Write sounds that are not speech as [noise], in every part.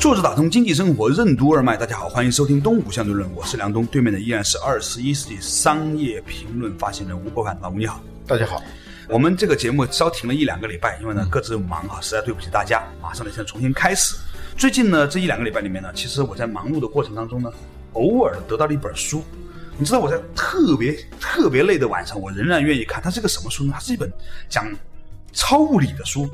坐着打通经济生活任督二脉，大家好，欢迎收听《东吴相对论》，我是梁东，对面的依然是二十一世纪商业评论发行人吴伯凡，老吴你好，大家好。我们这个节目稍停了一两个礼拜，因为呢各自忙哈，实在对不起大家。马上呢现在重新开始。最近呢这一两个礼拜里面呢，其实我在忙碌的过程当中呢，偶尔得到了一本书。你知道我在特别特别累的晚上，我仍然愿意看。它是个什么书呢？它是一本讲超物理的书。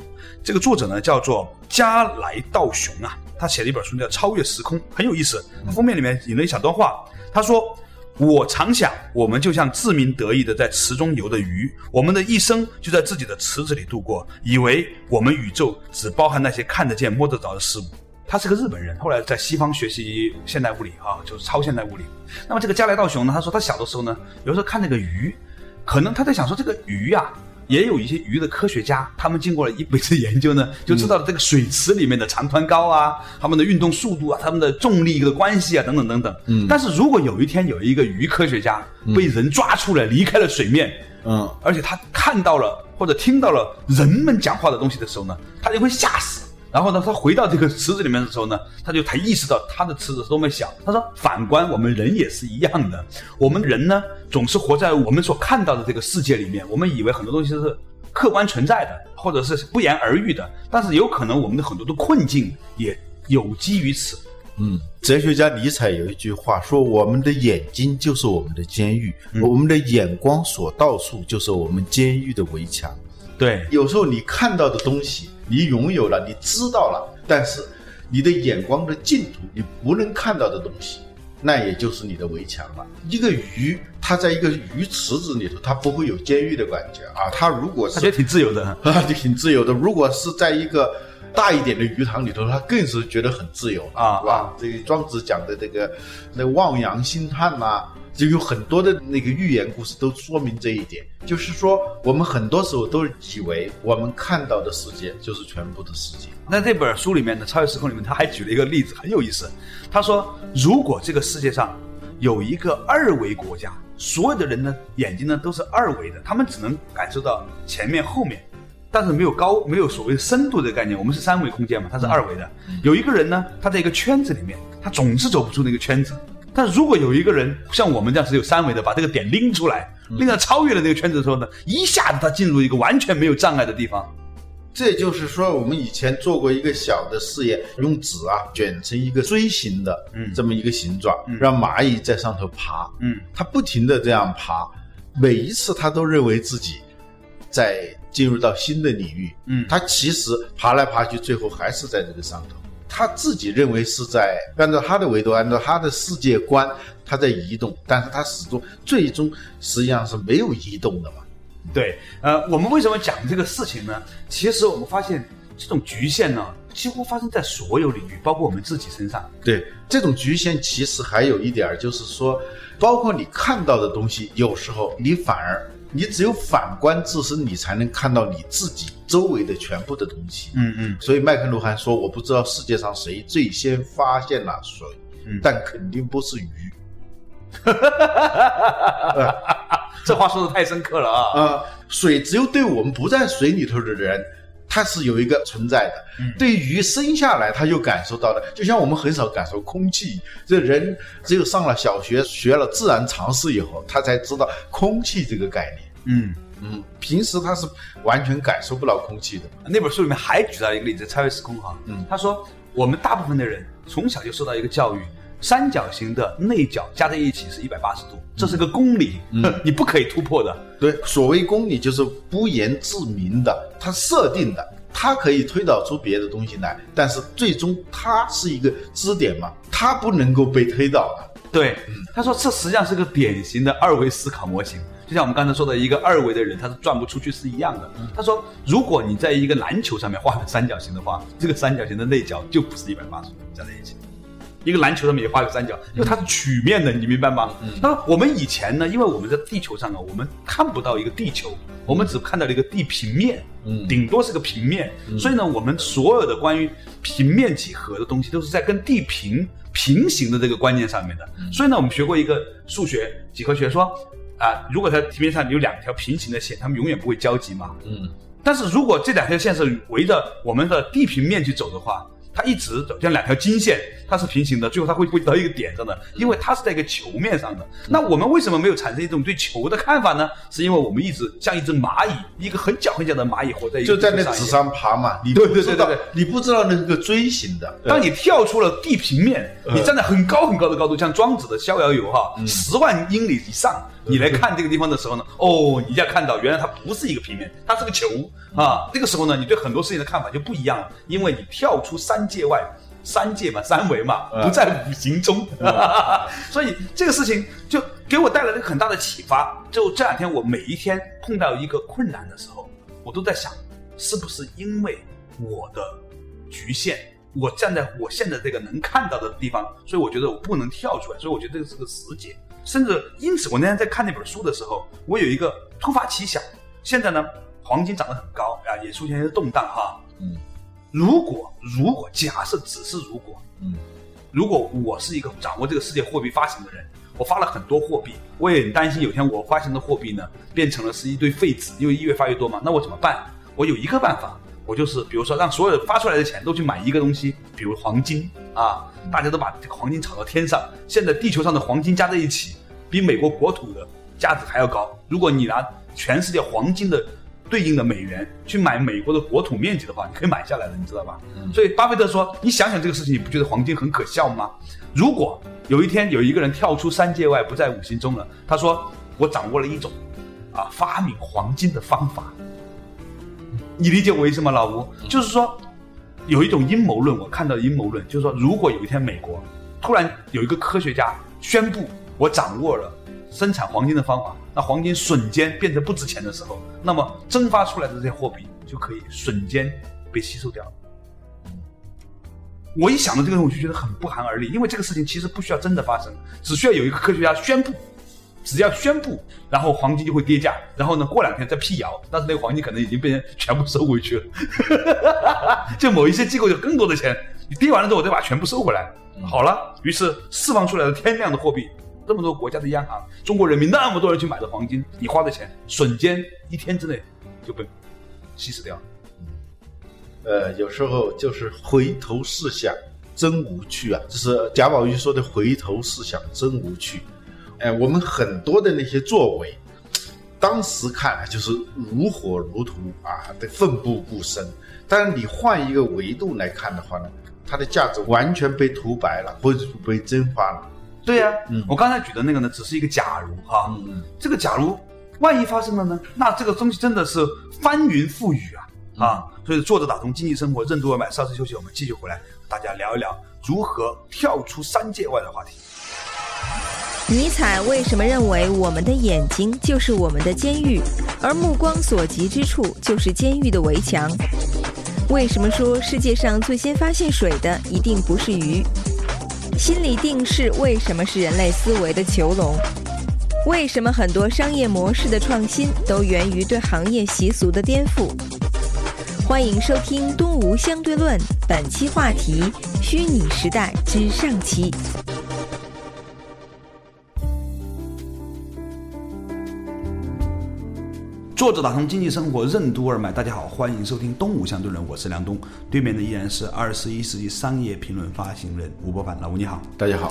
这个作者呢叫做加莱道雄啊。他写了一本书叫《超越时空》，很有意思。封面里面引了一小段话，他说：“我常想，我们就像自鸣得意的在池中游的鱼，我们的一生就在自己的池子里度过，以为我们宇宙只包含那些看得见、摸得着的事物。”他是个日本人，后来在西方学习现代物理啊，就是超现代物理。那么这个加莱道雄呢，他说他小的时候呢，有时候看那个鱼，可能他在想说这个鱼呀。也有一些鱼的科学家，他们经过了一辈子研究呢，就知道了这个水池里面的长宽高啊，他们的运动速度啊，他们的重力的关系啊，等等等等。嗯。但是如果有一天有一个鱼科学家被人抓出来离开了水面，嗯，而且他看到了或者听到了人们讲话的东西的时候呢，他就会吓死。然后呢，他回到这个池子里面的时候呢，他就才意识到他的池子是多么小。他说：“反观我们人也是一样的，我们人呢总是活在我们所看到的这个世界里面，我们以为很多东西是客观存在的，或者是不言而喻的。但是有可能我们的很多的困境也有基于此。”嗯，哲学家尼采有一句话说：“我们的眼睛就是我们的监狱，我们的眼光所到处就是我们监狱的围墙。”对，有时候你看到的东西。你拥有了，你知道了，但是你的眼光的尽头，你不能看到的东西，那也就是你的围墙了。一个鱼，它在一个鱼池子里头，它不会有监狱的感觉啊。它如果是，它觉得挺自由的，[laughs] 啊，就挺自由的。如果是在一个大一点的鱼塘里头，他更是觉得很自由啊，是吧？这个庄子讲的这个那望洋兴叹呐。就有很多的那个寓言故事都说明这一点，就是说我们很多时候都以为我们看到的世界就是全部的世界。那这本书里面的《超越时空》里面，他还举了一个例子，很有意思。他说，如果这个世界上有一个二维国家，所有的人呢眼睛呢都是二维的，他们只能感受到前面后面，但是没有高没有所谓深度的概念。我们是三维空间嘛，它是二维的。有一个人呢，他在一个圈子里面，他总是走不出那个圈子。但如果有一个人像我们这样是有三维的，把这个点拎出来，拎到超越了那个圈子的时候呢，一下子他进入一个完全没有障碍的地方。这就是说，我们以前做过一个小的试验，用纸啊卷成一个锥形的，嗯，这么一个形状，让蚂蚁在上头爬，嗯，它不停的这样爬，每一次它都认为自己在进入到新的领域，嗯，他其实爬来爬去，最后还是在这个上头。他自己认为是在按照他的维度，按照他的世界观，他在移动，但是他始终最终实际上是没有移动的嘛？对，呃，我们为什么讲这个事情呢？其实我们发现这种局限呢，几乎发生在所有领域，包括我们自己身上。对，这种局限其实还有一点就是说，包括你看到的东西，有时候你反而。你只有反观自身，你才能看到你自己周围的全部的东西。嗯嗯。所以麦克卢汉说：“我不知道世界上谁最先发现了水，嗯但肯定不是鱼。[laughs] ”这话说的太深刻了啊！啊，水只有对我们不在水里头的人，它是有一个存在的。对鱼生下来，他就感受到的，就像我们很少感受空气。这人只有上了小学，学了自然常识以后，他才知道空气这个概念。嗯嗯，平时他是完全感受不到空气的。那本书里面还举到一个例子，超越时空哈。嗯，他说我们大部分的人从小就受到一个教育，三角形的内角加在一起是一百八十度，这是个公理，[laughs] 你不可以突破的。对，所谓公理就是不言自明的，它设定的，它可以推导出别的东西来，但是最终它是一个支点嘛，它不能够被推导的。对，他说这实际上是个典型的二维思考模型，就像我们刚才说的一个二维的人，他是转不出去是一样的。他说，如果你在一个篮球上面画个三角形的话，这个三角形的内角就不是一百八十度加在一起。一个篮球上面也画个三角，因为它是曲面的，你明白吗？那我们以前呢，因为我们在地球上啊，我们看不到一个地球，我们只看到了一个地平面，顶多是个平面，所以呢，我们所有的关于平面几何的东西都是在跟地平平行的这个观念上面的。所以呢，我们学过一个数学几何学，说啊，如果在平面上有两条平行的线，它们永远不会交集嘛，嗯，但是如果这两条线是围着我们的地平面去走的话。它一直走，像两条经线，它是平行的，最后它会会到一个点上的，因为它是在一个球面上的。那我们为什么没有产生一种对球的看法呢？是因为我们一直像一只蚂蚁，一个很小很小的蚂蚁活在一就在那纸上爬嘛。你对对对对，你不知道那是个锥形的。当你跳出了地平面，你站在很高很高的高度，像庄子的《逍遥游》哈，十万英里以上。你来看这个地方的时候呢，哦，你就要看到原来它不是一个平面，它是个球啊。这个时候呢，你对很多事情的看法就不一样了，因为你跳出三界外，三界嘛，三维嘛，不在五行中，[laughs] 所以这个事情就给我带来了很大的启发。就这两天，我每一天碰到一个困难的时候，我都在想，是不是因为我的局限，我站在我现在这个能看到的地方，所以我觉得我不能跳出来，所以我觉得这个是个死结。甚至因此，我那天在看那本书的时候，我有一个突发奇想。现在呢，黄金涨得很高啊，也出现一些动荡哈。嗯，如果如果假设只是如果，嗯，如果我是一个掌握这个世界货币发行的人，我发了很多货币，我也很担心有天我发行的货币呢变成了是一堆废纸，因为越发越多嘛。那我怎么办？我有一个办法，我就是比如说让所有发出来的钱都去买一个东西，比如黄金啊。大家都把这个黄金炒到天上，现在地球上的黄金加在一起，比美国国土的价值还要高。如果你拿全世界黄金的对应的美元去买美国的国土面积的话，你可以买下来的，你知道吧？所以巴菲特说：“你想想这个事情，你不觉得黄金很可笑吗？如果有一天有一个人跳出三界外，不在五行中了，他说我掌握了一种啊发明黄金的方法，你理解我意思吗，老吴？就是说。”有一种阴谋论，我看到阴谋论，就是说，如果有一天美国突然有一个科学家宣布我掌握了生产黄金的方法，那黄金瞬间变得不值钱的时候，那么蒸发出来的这些货币就可以瞬间被吸收掉了。我一想到这个东西，我就觉得很不寒而栗，因为这个事情其实不需要真的发生，只需要有一个科学家宣布。只要宣布，然后黄金就会跌价，然后呢，过两天再辟谣，但是那个黄金可能已经被人全部收回去了，[laughs] 就某一些机构有更多的钱，你跌完了之后，我再把全部收回来，好了，于是释放出来的天量的货币，这么多国家的央行，中国人民那么多人去买的黄金，你花的钱瞬间一天之内就被稀释掉了。呃，有时候就是回头是想真无趣啊，这是贾宝玉说的“回头是想真无趣”。哎，我们很多的那些作为，当时看来就是如火如荼啊，的奋不顾身。但是你换一个维度来看的话呢，它的价值完全被涂白了，或者被蒸发了。对呀，嗯，我刚才举的那个呢，只是一个假如哈。嗯这个假如万一发生了呢？那这个东西真的是翻云覆雨啊啊！所以坐着打通经济生活，任督二脉，稍事休息，我们继续回来，大家聊一聊如何跳出三界外的话题。尼采为什么认为我们的眼睛就是我们的监狱，而目光所及之处就是监狱的围墙？为什么说世界上最先发现水的一定不是鱼？心理定势为什么是人类思维的囚笼？为什么很多商业模式的创新都源于对行业习俗的颠覆？欢迎收听《东吴相对论》，本期话题：虚拟时代之上期。作者打通经济生活任督二脉，大家好，欢迎收听《东吴相对论》，我是梁东，对面的依然是二十一世纪商业评论发行人吴伯凡，老吴你好，大家好。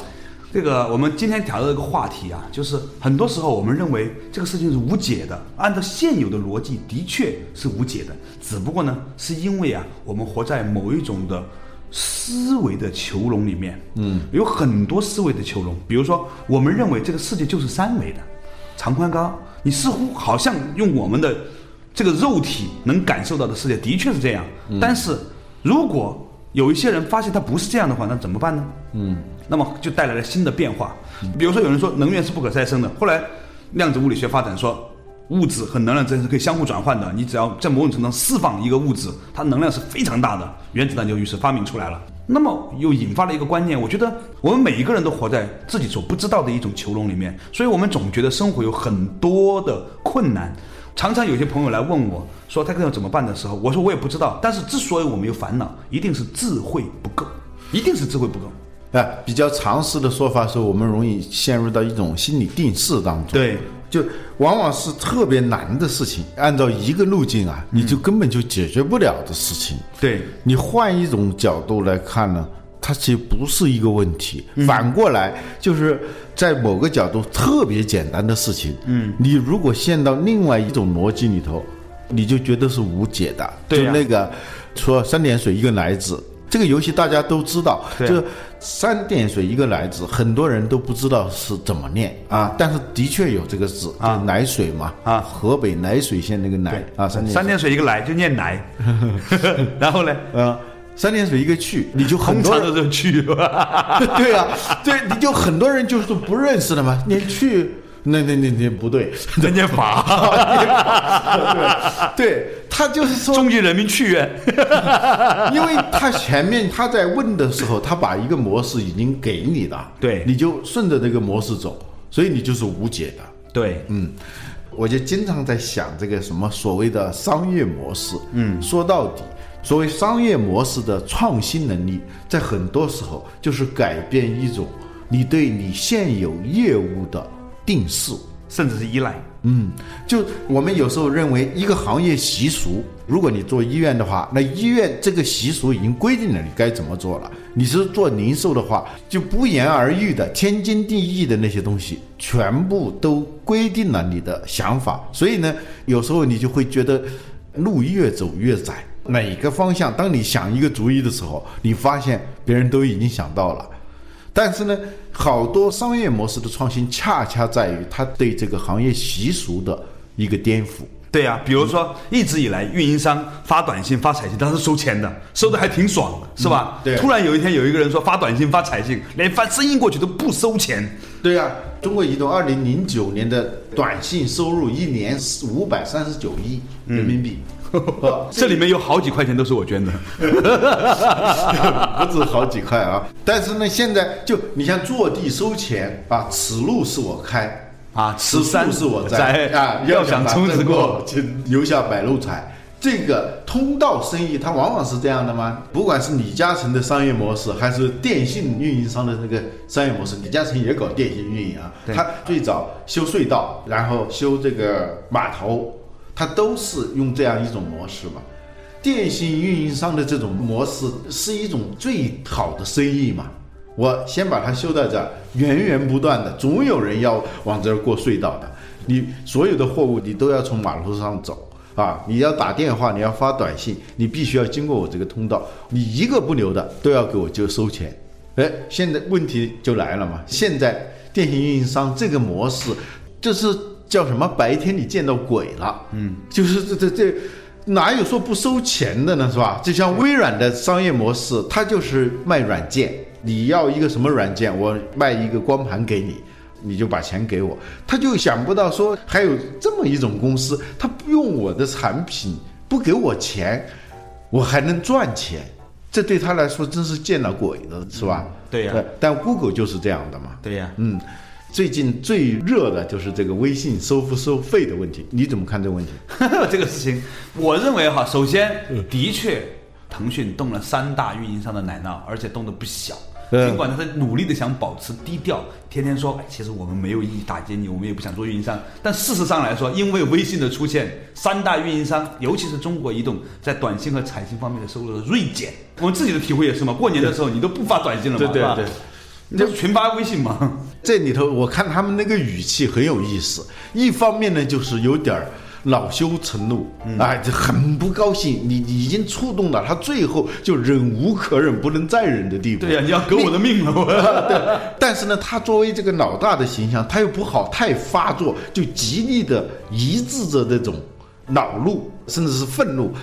这个我们今天聊的这个话题啊，就是很多时候我们认为这个事情是无解的，按照现有的逻辑的确是无解的，只不过呢，是因为啊，我们活在某一种的思维的囚笼里面，嗯，有很多思维的囚笼，比如说我们认为这个世界就是三维的，长宽高。你似乎好像用我们的这个肉体能感受到的世界的确是这样，但是如果有一些人发现它不是这样的话，那怎么办呢？嗯，那么就带来了新的变化。比如说，有人说能源是不可再生的，后来量子物理学发展说。物质和能量之间是可以相互转换的，你只要在某种程度上释放一个物质，它能量是非常大的。原子弹就于是发明出来了。那么又引发了一个观念，我觉得我们每一个人都活在自己所不知道的一种囚笼里面，所以我们总觉得生活有很多的困难。常常有些朋友来问我说他要怎么办的时候，我说我也不知道。但是之所以我们有烦恼，一定是智慧不够，一定是智慧不够。哎，比较常识的说法是我们容易陷入到一种心理定势当中。对。就往往是特别难的事情，按照一个路径啊，你就根本就解决不了的事情。对你换一种角度来看呢，它其实不是一个问题。反过来，就是在某个角度特别简单的事情，嗯，你如果陷到另外一种逻辑里头，你就觉得是无解的。就那个说三点水一个奶子。这个游戏大家都知道，就三点水一个来字，很多人都不知道是怎么念啊。但是的确有这个字，就奶水嘛啊。河北涞水县那个奶啊，三点三点水一个来就念奶，[laughs] 然后呢，呃，三点水一个去，你就很多人都去，[laughs] 对啊，对，你就很多人就是不认识的嘛，你去。那那那那不对，人家 [laughs] 法，对，对他就是说中级人民去院，[laughs] 因为他前面他在问的时候，他把一个模式已经给你了，对，你就顺着这个模式走，所以你就是无解的，对，嗯，我就经常在想这个什么所谓的商业模式，嗯，说到底，所谓商业模式的创新能力，在很多时候就是改变一种你对你现有业务的。定势，甚至是依赖。嗯，就我们有时候认为一个行业习俗，如果你做医院的话，那医院这个习俗已经规定了你该怎么做了。你是做零售的话，就不言而喻的天经地义的那些东西，全部都规定了你的想法。所以呢，有时候你就会觉得路越走越窄。哪个方向？当你想一个主意的时候，你发现别人都已经想到了。但是呢，好多商业模式的创新，恰恰在于它对这个行业习俗的一个颠覆。对呀，比如说一直以来，运营商发短信、发彩信，它是收钱的，收的还挺爽，是吧？对。突然有一天，有一个人说发短信、发彩信，连发声音过去都不收钱。对呀，中国移动二零零九年的短信收入一年五百三十九亿人民币。[laughs] 这里面有好几块钱都是我捐的，[laughs] 不止好几块啊！但是呢，现在就你像坐地收钱啊，此路是我开啊，此山是我栽啊，[laughs] 要想从此过，请留下白路财。这个通道生意，它往往是这样的吗？不管是李嘉诚的商业模式，还是电信运营商的那个商业模式，李嘉诚也搞电信运营啊，他最早修隧道，然后修这个码头。它都是用这样一种模式嘛，电信运营商的这种模式是一种最好的生意嘛。我先把它修到这儿，源源不断的，总有人要往这儿过隧道的。你所有的货物你都要从马路上走啊，你要打电话，你要发短信，你必须要经过我这个通道，你一个不留的都要给我就收钱。哎，现在问题就来了嘛，现在电信运营商这个模式就是。叫什么？白天你见到鬼了？嗯，就是这这这，哪有说不收钱的呢？是吧？就像微软的商业模式，它就是卖软件。你要一个什么软件？我卖一个光盘给你，你就把钱给我。他就想不到说还有这么一种公司，他不用我的产品，不给我钱，我还能赚钱。这对他来说真是见了鬼了，是吧？对呀。但 Google 就是这样的嘛。对呀。嗯。最近最热的就是这个微信收不收费的问题，你怎么看这个问题？[laughs] 这个事情，我认为哈，首先的确，腾讯动了三大运营商的奶酪，而且动的不小。尽管他在努力的想保持低调，天天说，哎，其实我们没有意打击你，我们也不想做运营商。但事实上来说，因为微信的出现，三大运营商，尤其是中国移动，在短信和彩信方面的收入的锐减。我们自己的体会也是嘛，过年的时候你都不发短信了嘛，对吧？你这是群发微信吗？这里头我看他们那个语气很有意思，一方面呢就是有点儿恼羞成怒，哎，就很不高兴，你已经触动了他，最后就忍无可忍，不能再忍的地步。对呀，你要革我的命了，我。[laughs] 对，但是呢，他作为这个老大的形象，他又不好太发作，就极力的抑制着这种恼怒，甚至是愤怒。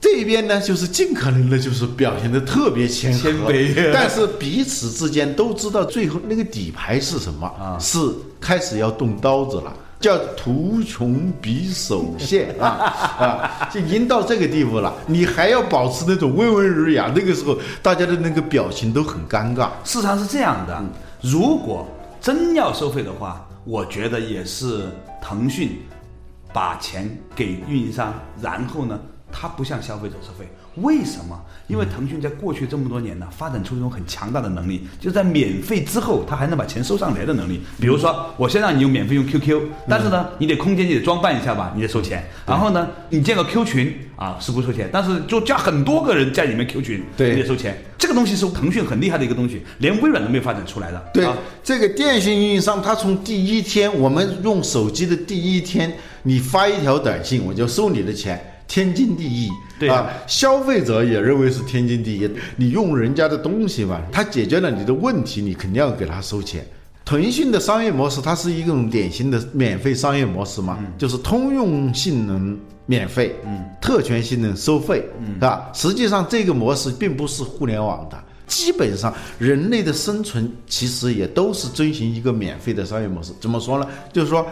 这边呢，就是尽可能的，就是表现的特别谦和谦卑 [laughs] 但是彼此之间都知道最后那个底牌是什么啊？是开始要动刀子了，叫图穷匕首现啊 [laughs] 啊，就已经到这个地步了，你还要保持那种温文尔雅，那个时候大家的那个表情都很尴尬。事实上是这样的，如果真要收费的话，我觉得也是腾讯把钱给运营商，然后呢，他不向消费者收费。为什么？因为腾讯在过去这么多年呢，发展出一种很强大的能力，就在免费之后，它还能把钱收上来的能力。比如说，我先让你用免费用 QQ，但是呢，你得空间你得装扮一下吧，你得收钱。然后呢，你建个 Q 群啊是不收钱，但是就加很多个人在里面 Q 群，对你得收钱。这个东西是腾讯很厉害的一个东西，连微软都没有发展出来的。对啊，这个电信运营商，他从第一天我们用手机的第一天，你发一条短信，我就收你的钱，天经地义。对啊，消费者也认为是天经地义。你用人家的东西嘛，他解决了你的问题，你肯定要给他收钱。腾讯的商业模式，它是一种典型的免费商业模式嘛，就是通用性能免费，嗯，特权性能收费，嗯，是吧？实际上这个模式并不是互联网的。基本上，人类的生存其实也都是遵循一个免费的商业模式。怎么说呢？就是说，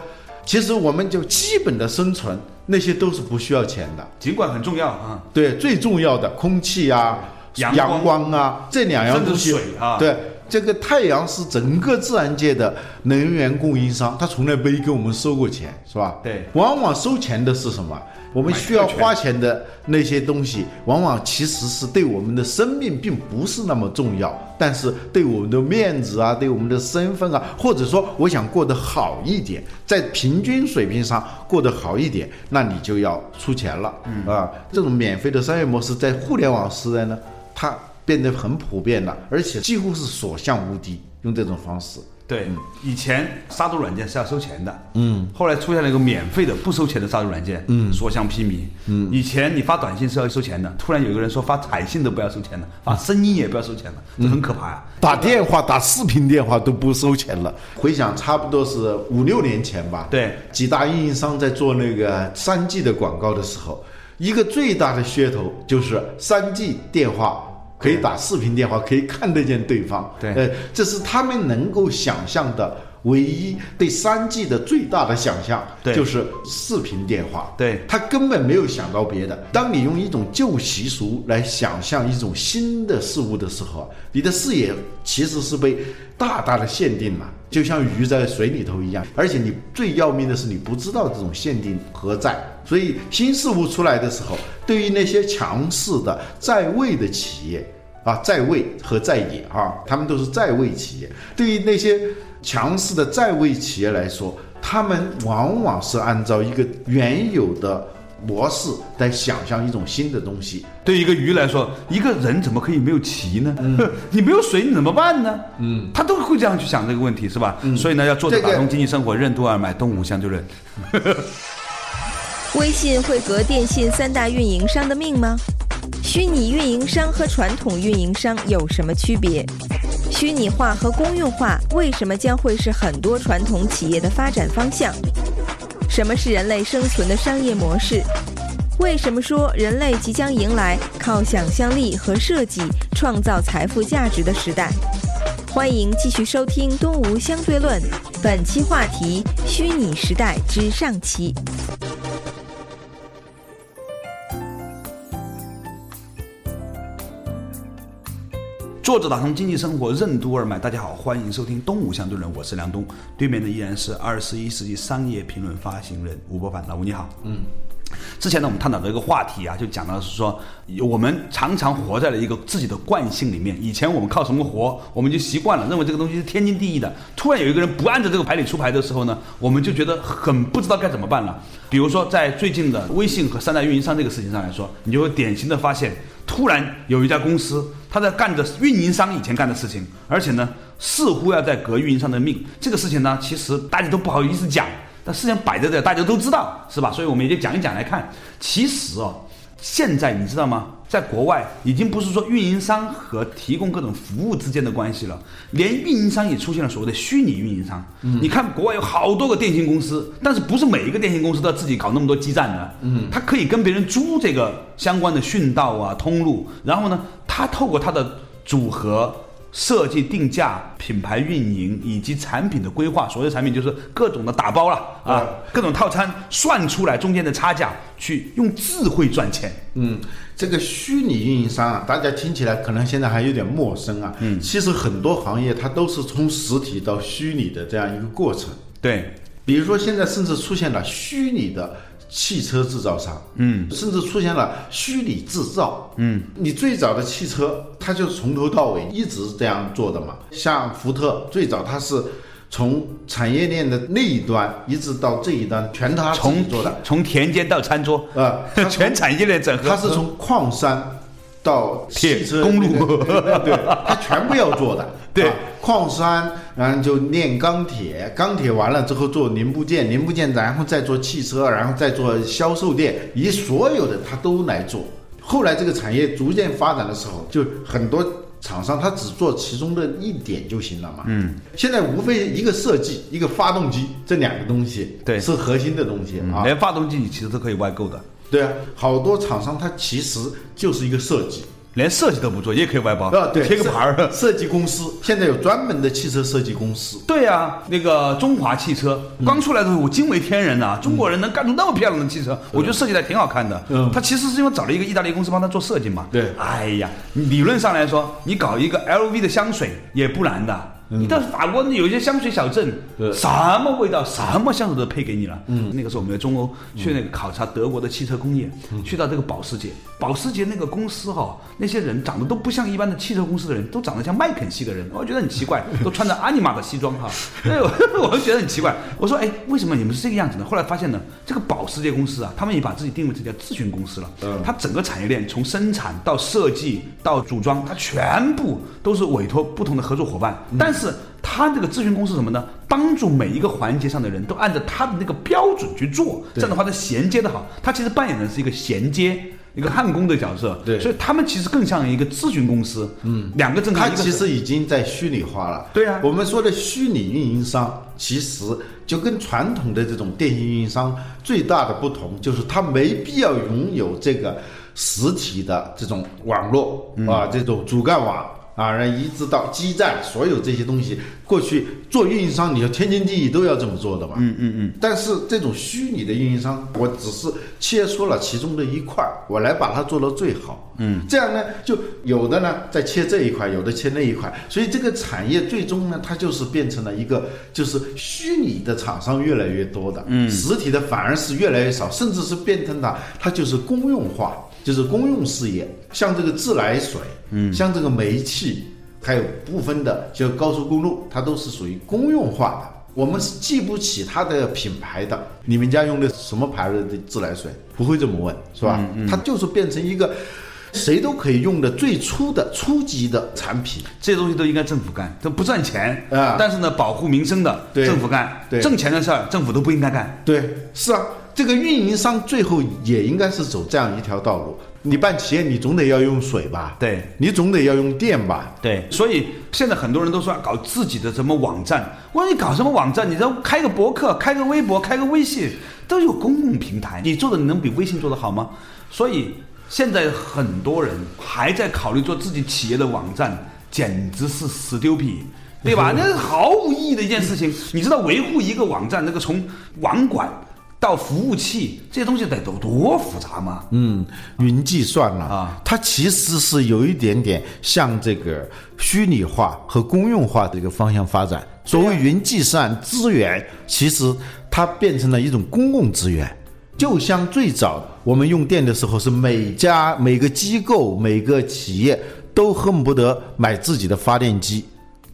其实我们就基本的生存那些都是不需要钱的。尽管很重要啊，对，最重要的空气啊、阳光。啊，这两样东西，水啊。对，这个太阳是整个自然界的能源供应商，它从来没给我们收过钱，是吧？对往往收钱的是什么？我们需要花钱的那些东西，往往其实是对我们的生命并不是那么重要，但是对我们的面子啊，对我们的身份啊，或者说我想过得好一点，在平均水平上过得好一点，那你就要出钱了，嗯啊，这种免费的商业模式在互联网时代呢，它变得很普遍了，而且几乎是所向无敌，用这种方式。对，以前杀毒软件是要收钱的，嗯，后来出现了一个免费的不收钱的杀毒软件，嗯，所向披靡，嗯，以前你发短信是要收钱的，突然有一个人说发彩信都不要收钱了，发声音也不要收钱了，这很可怕呀、打电话、打视频电话都不收钱了。回想差不多是五六年前吧，对。几大运营商在做那个三 G 的广告的时候，一个最大的噱头就是三 G 电话。可以打视频电话，可以看得见对方。对呃，这是他们能够想象的唯一对三 G 的最大的想象，对就是视频电话。对他根本没有想到别的。当你用一种旧习俗来想象一种新的事物的时候啊，你的视野其实是被大大的限定了，就像鱼在水里头一样。而且你最要命的是，你不知道这种限定何在。所以新事物出来的时候，对于那些强势的在位的企业。啊，在位和在野啊，他们都是在位企业。对于那些强势的在位企业来说，他们往往是按照一个原有的模式来想象一种新的东西。对于一个鱼来说，一个人怎么可以没有鳍呢？[laughs] 你没有水你怎么办呢？嗯，他都会这样去想这个问题，是吧？嗯所以呢，要做着这个打通经济生活，任督二脉，东吴相对论。[laughs] 微信会革电信三大运营商的命吗？虚拟运营商和传统运营商有什么区别？虚拟化和公用化为什么将会是很多传统企业的发展方向？什么是人类生存的商业模式？为什么说人类即将迎来靠想象力和设计创造财富价值的时代？欢迎继续收听《东吴相对论》，本期话题：虚拟时代之上期。作者打通经济生活，任督二脉。大家好，欢迎收听《东吴相对论》，我是梁东，对面的依然是二十一世纪商业评论发行人吴伯凡。老吴你好，嗯。之前呢，我们探讨的一个话题啊，就讲到是说，我们常常活在了一个自己的惯性里面。以前我们靠什么活，我们就习惯了，认为这个东西是天经地义的。突然有一个人不按照这个牌理出牌的时候呢，我们就觉得很不知道该怎么办了。比如说，在最近的微信和三大运营商这个事情上来说，你就会典型的发现，突然有一家公司，他在干着运营商以前干的事情，而且呢，似乎要在革运营商的命。这个事情呢，其实大家都不好意思讲。但事情摆在这，大家都知道，是吧？所以我们也就讲一讲来看。其实哦，现在你知道吗？在国外已经不是说运营商和提供各种服务之间的关系了，连运营商也出现了所谓的虚拟运营商。你看国外有好多个电信公司，但是不是每一个电信公司都要自己搞那么多基站的？嗯，他可以跟别人租这个相关的讯道啊、通路，然后呢，他透过他的组合。设计定价、品牌运营以及产品的规划，所有产品就是各种的打包了啊，各种套餐算出来中间的差价，去用智慧赚钱。嗯，这个虚拟运营商啊，大家听起来可能现在还有点陌生啊。嗯，其实很多行业它都是从实体到虚拟的这样一个过程。对，比如说现在甚至出现了虚拟的。汽车制造商，嗯，甚至出现了虚拟制造，嗯，你最早的汽车，它就是从头到尾一直这样做的嘛。像福特，最早它是从产业链的那一端一直到这一端，全它自己做的，从田间到餐桌，啊，[laughs] 全产业链整合。它是从矿山到汽车公路，对，它全部要做的，[laughs] 对。矿山，然后就炼钢铁，钢铁完了之后做零部件，零部件然后再做汽车，然后再做销售店，以所有的他都来做。后来这个产业逐渐发展的时候，就很多厂商他只做其中的一点就行了嘛。嗯，现在无非一个设计，一个发动机，这两个东西对是核心的东西啊。连发动机你其实都可以外购的。对啊，好多厂商它其实就是一个设计。连设计都不做也可以外包啊？对，贴个牌儿。设计公司现在有专门的汽车设计公司。对呀，那个中华汽车刚出来的时候，我惊为天人呐！中国人能干出那么漂亮的汽车，我觉得设计的挺好看的。嗯，他其实是因为找了一个意大利公司帮他做设计嘛。对，哎呀，理论上来说，你搞一个 LV 的香水也不难的。你到法国有一些香水小镇，什么味道、什么香水都配给你了。嗯，那个时候我们在中欧去那个考察德国的汽车工业，去到这个保时捷，保时捷那个公司哈，那些人长得都不像一般的汽车公司的人，都长得像麦肯锡的人，我觉得很奇怪，都穿着阿尼玛的西装哈，哎，我 [laughs] 就觉得很奇怪。我说，哎，为什么你们是这个样子呢？后来发现呢，这个保时捷公司啊，他们也把自己定位成叫咨询公司了。嗯，它整个产业链从生产到设计到组装，它全部都是委托不同的合作伙伴，但是。他这个咨询公司什么呢？帮助每一个环节上的人都按照他的那个标准去做，这样的话他衔接的好。他其实扮演的是一个衔接、一个焊工的角色。对，所以他们其实更像一个咨询公司。嗯，两个正他其实已经在虚拟化了。对啊，我们说的虚拟运营商，其实就跟传统的这种电信运营商最大的不同，就是他没必要拥有这个实体的这种网络啊，这种主干网。啊，然后一直到基站，所有这些东西，过去做运营商，你要天经地义都要这么做的嘛。嗯嗯嗯。但是这种虚拟的运营商，我只是切出了其中的一块，我来把它做到最好。嗯。这样呢，就有的呢在切这一块，有的切那一块，所以这个产业最终呢，它就是变成了一个，就是虚拟的厂商越来越多的，嗯，实体的反而是越来越少，甚至是变成了它就是公用化。就是公用事业，像这个自来水，嗯，像这个煤气，还有部分的就高速公路，它都是属于公用化的。我们是记不起它的品牌的。你们家用的什么牌子的自来水？不会这么问，是吧？它就是变成一个谁都可以用的最初的初级的产品。这些东西都应该政府干，这不赚钱啊。但是呢，保护民生的政府干，挣钱的事儿政府都不应该干。对，是啊。这个运营商最后也应该是走这样一条道路。你办企业，你总得要用水吧？对，你总得要用电吧？对。所以现在很多人都说要搞自己的什么网站。我说你搞什么网站？你这开个博客、开个微博、开个微信，都有公共平台，你做的能比微信做的好吗？所以现在很多人还在考虑做自己企业的网站，简直是死丢皮，对吧？[laughs] 那是毫无意义的一件事情。你知道维护一个网站，那个从网管。到服务器这些东西得多多复杂吗？嗯，云计算了啊，它其实是有一点点向这个虚拟化和公用化的一个方向发展。所谓云计算资源，其实它变成了一种公共资源。就像最早我们用电的时候，是每家每个机构每个企业都恨不得买自己的发电机。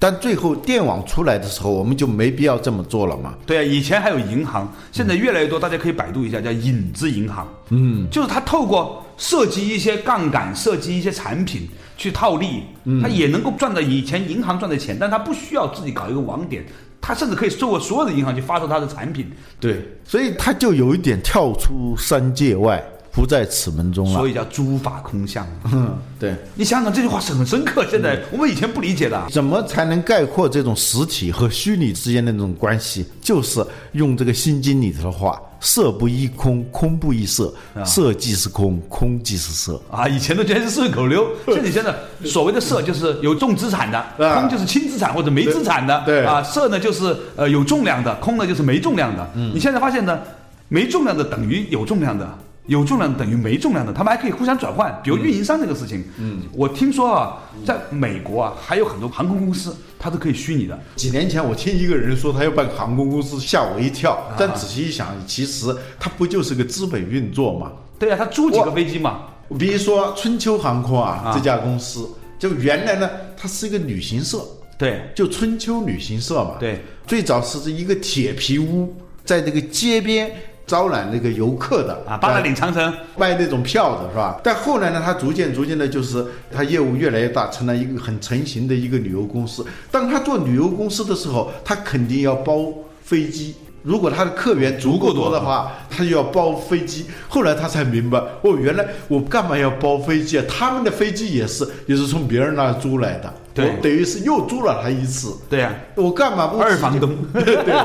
但最后电网出来的时候，我们就没必要这么做了嘛？对啊，以前还有银行，现在越来越多，大家可以百度一下，叫影子银行。嗯，就是他透过设计一些杠杆，设计一些产品去套利，他也能够赚到以前银行赚的钱，但他不需要自己搞一个网点，他甚至可以透过所有的银行去发售他的产品。对，所以他就有一点跳出三界外。不在此门中了。所以叫诸法空相。嗯，对。你想想这句话是很深刻，现在我们以前不理解的。怎么才能概括这种实体和虚拟之间的那种关系？就是用这个《心经》里头的话：“色不异空，空不异色，色即是空，空即是色。”啊，以前的全是顺口溜。这 [laughs] 里现在所谓的色就是有重资产的，空就是轻资产或者没资产的。对啊，色呢就是呃有重量的，空呢就是没重量的。嗯你现在发现呢，没重量的等于有重量的。有重量等于没重量的，他们还可以互相转换。比如运营商这个事情，嗯，我听说啊，在美国啊，还有很多航空公司，它都可以虚拟的。几年前我听一个人说他要办航空公司，吓我一跳。但仔细一想，其实它不就是个资本运作嘛？对啊，他租几个飞机嘛。比如说春秋航空啊，这家公司就原来呢，它是一个旅行社，对，就春秋旅行社嘛。对，最早是一个铁皮屋，在这个街边。招揽那个游客的啊，八达岭长城卖那种票的是吧？但后来呢，他逐渐逐渐的，就是他业务越来越大，成了一个很成型的一个旅游公司。当他做旅游公司的时候，他肯定要包飞机。如果他的客源足够多的话，他就要包飞机。后来他才明白，哦，原来我干嘛要包飞机啊？他们的飞机也是，也是从别人那租来的。对，等于是又租了他一次。对呀，我干嘛不二房东？[laughs] 对，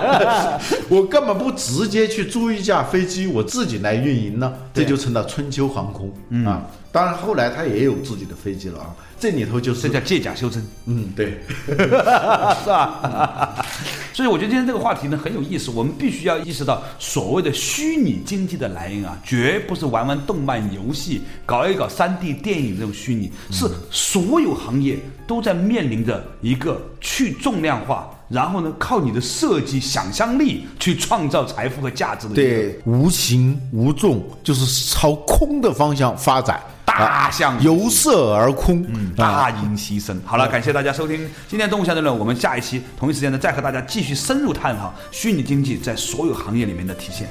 我干嘛不直接去租一架飞机，我自己来运营呢？这就成了春秋航空啊。当然后来他也有自己的飞机了啊。这里头就是这叫借假修真。嗯，对，[laughs] 是吧？所以我觉得今天这个话题呢很有意思。我们必须要意识到，所谓的虚拟经济的来源啊，绝不是玩玩动漫游戏、搞一搞三 D 电影这种虚拟，是所有行业都在面临着一个去重量化，然后呢靠你的设计想象力去创造财富和价值的。对，无形无重，就是朝空的方向发展。大象由色而空，大音牺牲。好了，感谢大家收听今天动物相对论。我们下一期同一时间呢，再和大家继续深入探讨虚拟经济在所有行业里面的体现。